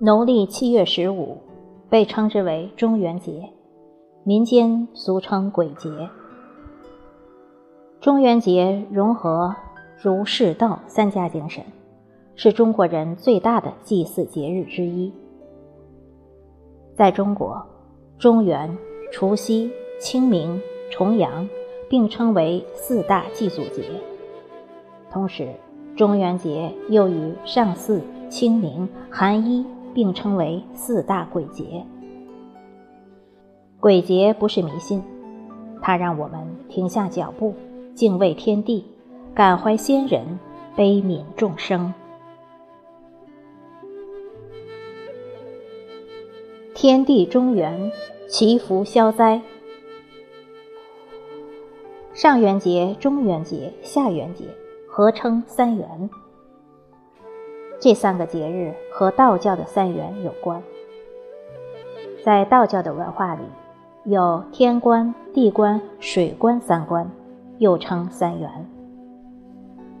农历七月十五，被称之为中元节，民间俗称鬼节。中元节融合儒释道三家精神，是中国人最大的祭祀节日之一。在中国，中元、除夕、清明、重阳并称为四大祭祖节。同时，中元节又与上巳、清明、寒衣并称为四大鬼节。鬼节不是迷信，它让我们停下脚步。敬畏天地，感怀先人，悲悯众生。天地中元，祈福消灾。上元节、中元节、下元节合称三元。这三个节日和道教的三元有关。在道教的文化里，有天官、地官、水官三官。又称三元，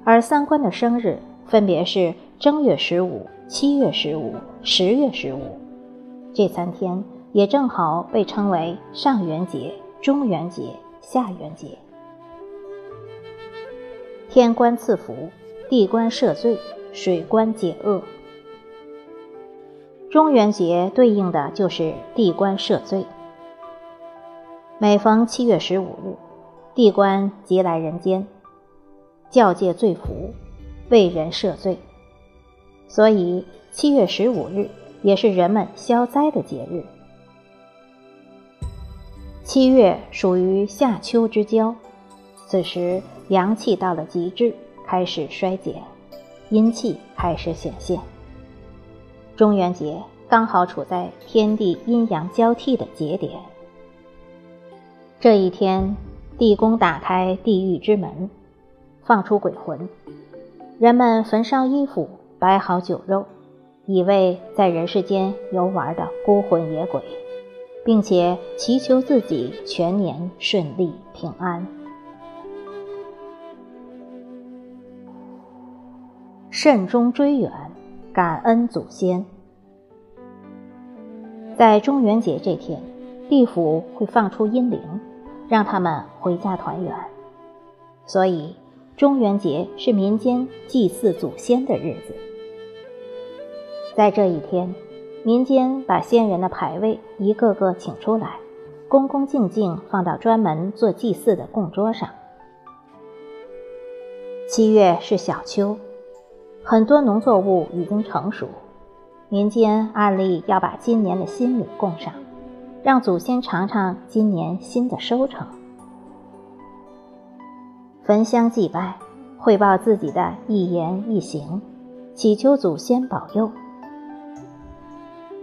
而三官的生日分别是正月十五、七月十五、十月十五，这三天也正好被称为上元节、中元节、下元节。天官赐福，地官赦罪，水官解厄。中元节对应的就是地官赦罪。每逢七月十五日。地官即来人间，教戒罪福，为人赦罪，所以七月十五日也是人们消灾的节日。七月属于夏秋之交，此时阳气到了极致，开始衰减，阴气开始显现。中元节刚好处在天地阴阳交替的节点，这一天。地宫打开地狱之门，放出鬼魂，人们焚烧衣服，摆好酒肉，以为在人世间游玩的孤魂野鬼，并且祈求自己全年顺利平安。慎终追远，感恩祖先。在中元节这天，地府会放出阴灵。让他们回家团圆，所以中元节是民间祭祀祖先的日子。在这一天，民间把先人的牌位一个个请出来，恭恭敬敬放到专门做祭祀的供桌上。七月是小秋，很多农作物已经成熟，民间按例要把今年的新米供上。让祖先尝尝今年新的收成，焚香祭拜，汇报自己的一言一行，祈求祖先保佑。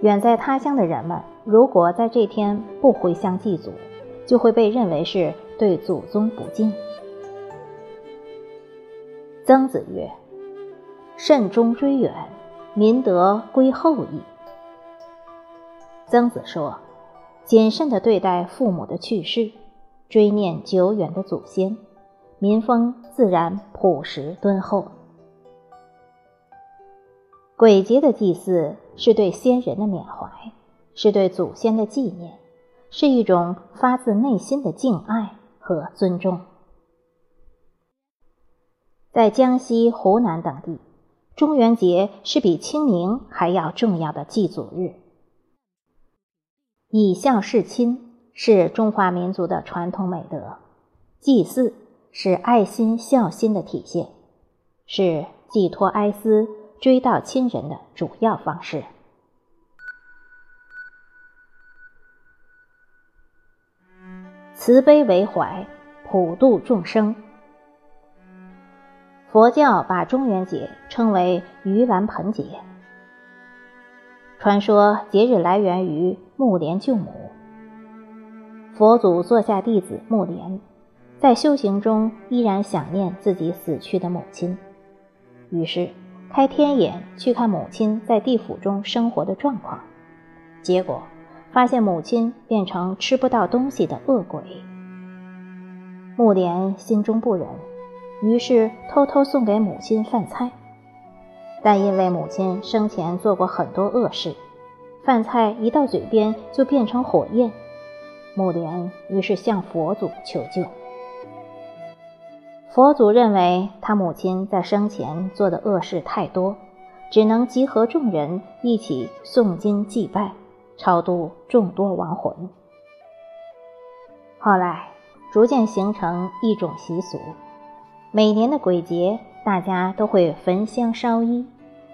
远在他乡的人们，如果在这天不回乡祭祖，就会被认为是对祖宗不敬。曾子曰：“慎终追远，民德归后矣。”曾子说。谨慎地对待父母的去世，追念久远的祖先，民风自然朴实敦厚。鬼节的祭祀是对先人的缅怀，是对祖先的纪念，是一种发自内心的敬爱和尊重。在江西、湖南等地，中元节是比清明还要重要的祭祖日。以孝事亲是中华民族的传统美德，祭祀是爱心孝心的体现，是寄托哀思、追悼亲人的主要方式。慈悲为怀，普度众生。佛教把中元节称为盂兰盆节。传说节日来源于木莲救母。佛祖座下弟子木莲，在修行中依然想念自己死去的母亲，于是开天眼去看母亲在地府中生活的状况，结果发现母亲变成吃不到东西的恶鬼。木莲心中不忍，于是偷偷送给母亲饭菜。但因为母亲生前做过很多恶事，饭菜一到嘴边就变成火焰。木莲于是向佛祖求救。佛祖认为他母亲在生前做的恶事太多，只能集合众人一起诵经祭拜，超度众多亡魂。后来逐渐形成一种习俗，每年的鬼节，大家都会焚香烧衣，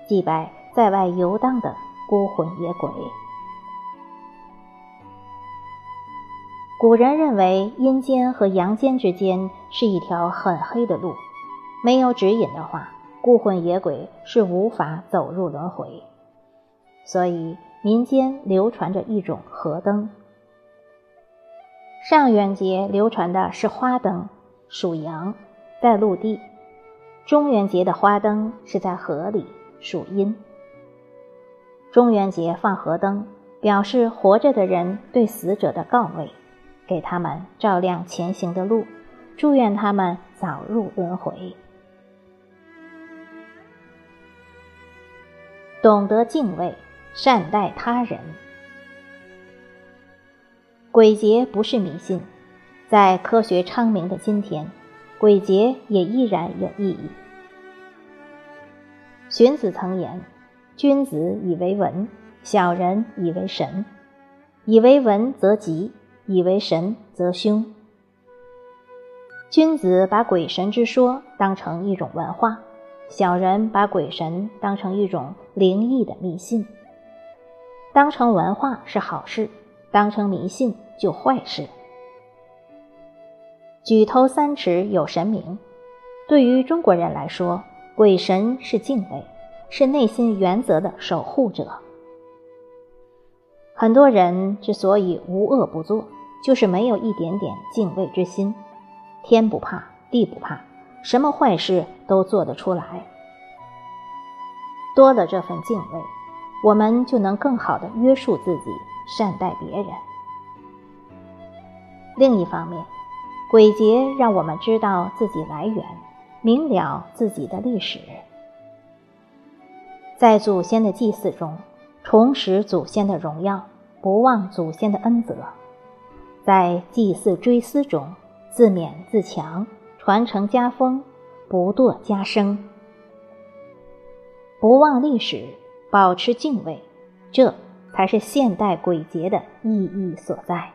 祭拜在外游荡的。孤魂野鬼。古人认为阴间和阳间之间是一条很黑的路，没有指引的话，孤魂野鬼是无法走入轮回。所以民间流传着一种河灯。上元节流传的是花灯，属阳，在陆地；中元节的花灯是在河里，属阴。中元节放河灯，表示活着的人对死者的告慰，给他们照亮前行的路，祝愿他们早入轮回。懂得敬畏，善待他人。鬼节不是迷信，在科学昌明的今天，鬼节也依然有意义。荀子曾言。君子以为文，小人以为神。以为文则吉，以为神则凶。君子把鬼神之说当成一种文化，小人把鬼神当成一种灵异的迷信。当成文化是好事，当成迷信就坏事。举头三尺有神明，对于中国人来说，鬼神是敬畏。是内心原则的守护者。很多人之所以无恶不作，就是没有一点点敬畏之心，天不怕地不怕，什么坏事都做得出来。多了这份敬畏，我们就能更好的约束自己，善待别人。另一方面，鬼节让我们知道自己来源，明了自己的历史。在祖先的祭祀中，重拾祖先的荣耀，不忘祖先的恩泽；在祭祀追思中，自勉自强，传承家风，不堕家生。不忘历史，保持敬畏，这才是现代鬼节的意义所在。